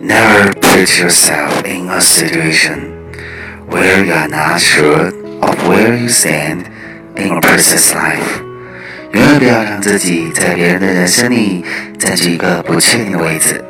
Never put yourself in a situation where you are not sure of where you stand in a person's life. 永远不要让自己在别人的人生里占据一个不确定的位置。